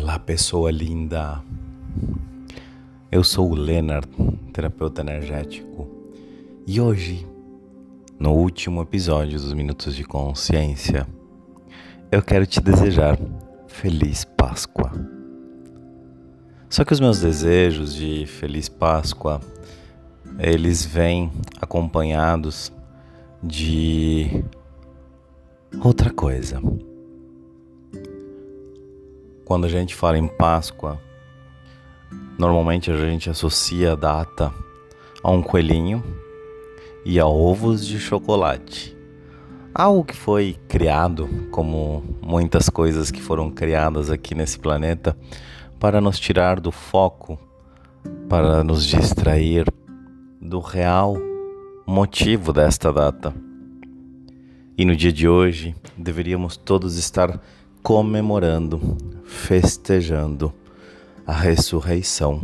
Olá, pessoa linda. Eu sou o Leonard, terapeuta energético, e hoje, no último episódio dos Minutos de Consciência, eu quero te desejar Feliz Páscoa. Só que os meus desejos de Feliz Páscoa, eles vêm acompanhados de outra coisa. Quando a gente fala em Páscoa, normalmente a gente associa a data a um coelhinho e a ovos de chocolate. Algo que foi criado, como muitas coisas que foram criadas aqui nesse planeta, para nos tirar do foco, para nos distrair do real motivo desta data. E no dia de hoje, deveríamos todos estar comemorando, festejando a ressurreição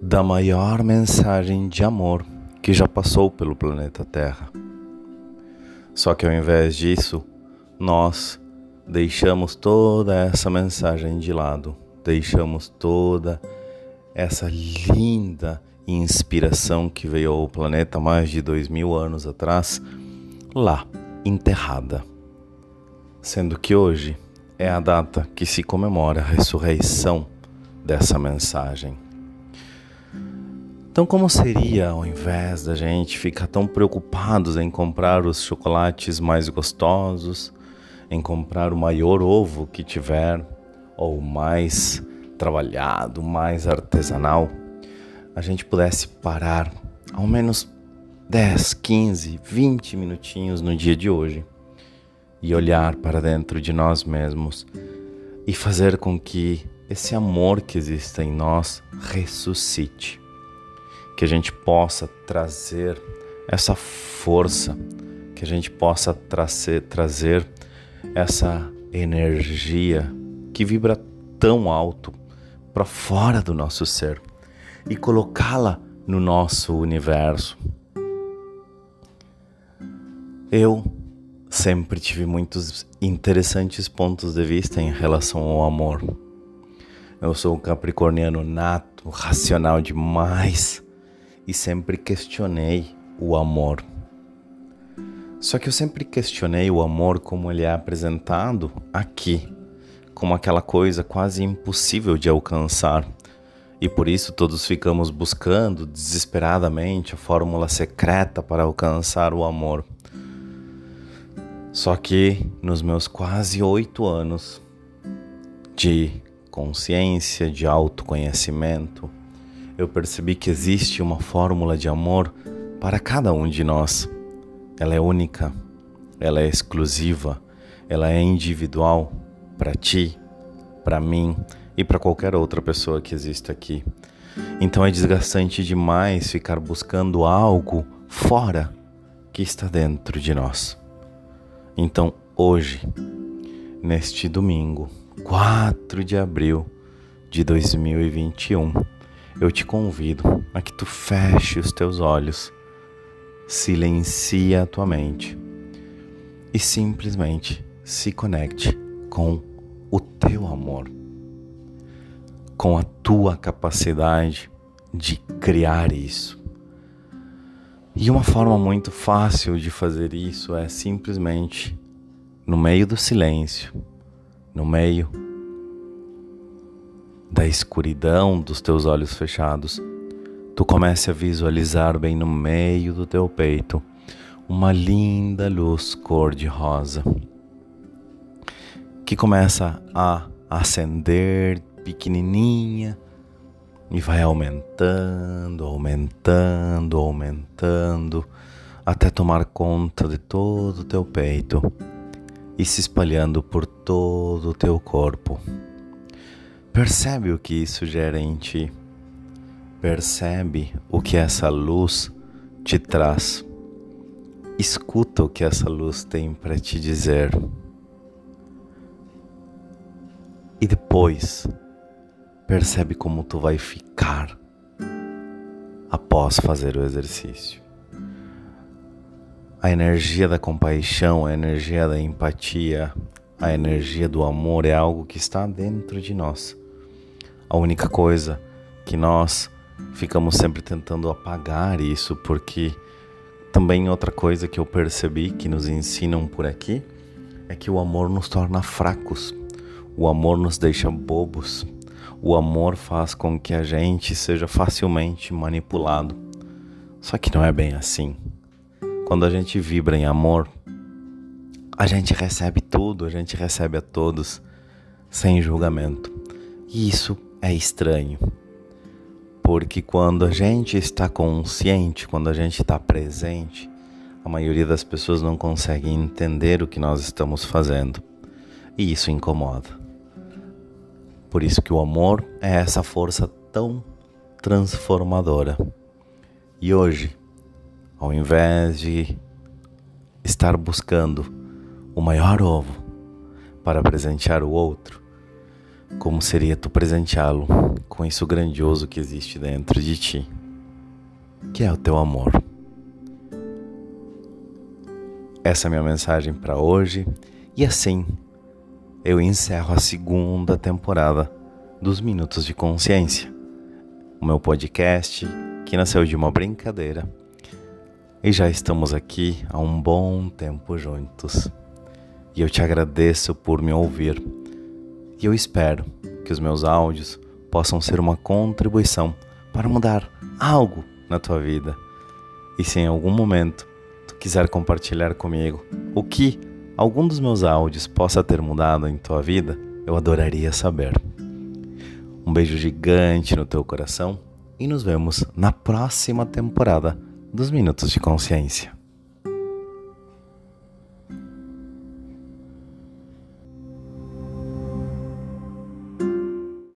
da maior mensagem de amor que já passou pelo planeta Terra. Só que ao invés disso, nós deixamos toda essa mensagem de lado, deixamos toda essa linda inspiração que veio ao planeta mais de dois mil anos atrás lá, enterrada sendo que hoje é a data que se comemora a ressurreição dessa mensagem. Então, como seria ao invés da gente ficar tão preocupados em comprar os chocolates mais gostosos, em comprar o maior ovo que tiver, ou mais trabalhado, mais artesanal, a gente pudesse parar ao menos 10, 15, 20 minutinhos no dia de hoje e olhar para dentro de nós mesmos e fazer com que esse amor que existe em nós ressuscite. Que a gente possa trazer essa força, que a gente possa trazer, trazer essa energia que vibra tão alto para fora do nosso ser e colocá-la no nosso universo. Eu sempre tive muitos interessantes pontos de vista em relação ao amor. Eu sou um capricorniano nato, racional demais e sempre questionei o amor. Só que eu sempre questionei o amor como ele é apresentado aqui, como aquela coisa quase impossível de alcançar. E por isso todos ficamos buscando desesperadamente a fórmula secreta para alcançar o amor. Só que nos meus quase oito anos de consciência, de autoconhecimento, eu percebi que existe uma fórmula de amor para cada um de nós. Ela é única, ela é exclusiva, ela é individual para ti, para mim e para qualquer outra pessoa que exista aqui. Então é desgastante demais ficar buscando algo fora que está dentro de nós. Então, hoje, neste domingo, 4 de abril de 2021, eu te convido a que tu feche os teus olhos, silencie a tua mente e simplesmente se conecte com o teu amor, com a tua capacidade de criar isso e uma forma muito fácil de fazer isso é simplesmente no meio do silêncio, no meio da escuridão dos teus olhos fechados, tu comece a visualizar bem no meio do teu peito uma linda luz cor-de-rosa que começa a acender pequenininha e vai aumentando, aumentando, aumentando, até tomar conta de todo o teu peito e se espalhando por todo o teu corpo. Percebe o que isso gera em ti. Percebe o que essa luz te traz. Escuta o que essa luz tem para te dizer. E depois, Percebe como tu vai ficar após fazer o exercício. A energia da compaixão, a energia da empatia, a energia do amor é algo que está dentro de nós. A única coisa que nós ficamos sempre tentando apagar isso, porque também outra coisa que eu percebi que nos ensinam por aqui é que o amor nos torna fracos, o amor nos deixa bobos, o amor faz com que a gente seja facilmente manipulado. Só que não é bem assim. Quando a gente vibra em amor, a gente recebe tudo, a gente recebe a todos sem julgamento. E isso é estranho. Porque quando a gente está consciente, quando a gente está presente, a maioria das pessoas não consegue entender o que nós estamos fazendo. E isso incomoda. Por isso que o amor é essa força tão transformadora. E hoje, ao invés de estar buscando o maior ovo para presentear o outro, como seria tu presenteá-lo com isso grandioso que existe dentro de ti, que é o teu amor. Essa é a minha mensagem para hoje e assim eu encerro a segunda temporada dos Minutos de Consciência, o meu podcast que nasceu de uma brincadeira e já estamos aqui há um bom tempo juntos e eu te agradeço por me ouvir. E eu espero que os meus áudios possam ser uma contribuição para mudar algo na tua vida. E se em algum momento tu quiser compartilhar comigo o que algum dos meus áudios possa ter mudado em tua vida, eu adoraria saber. Um beijo gigante no teu coração e nos vemos na próxima temporada dos Minutos de Consciência.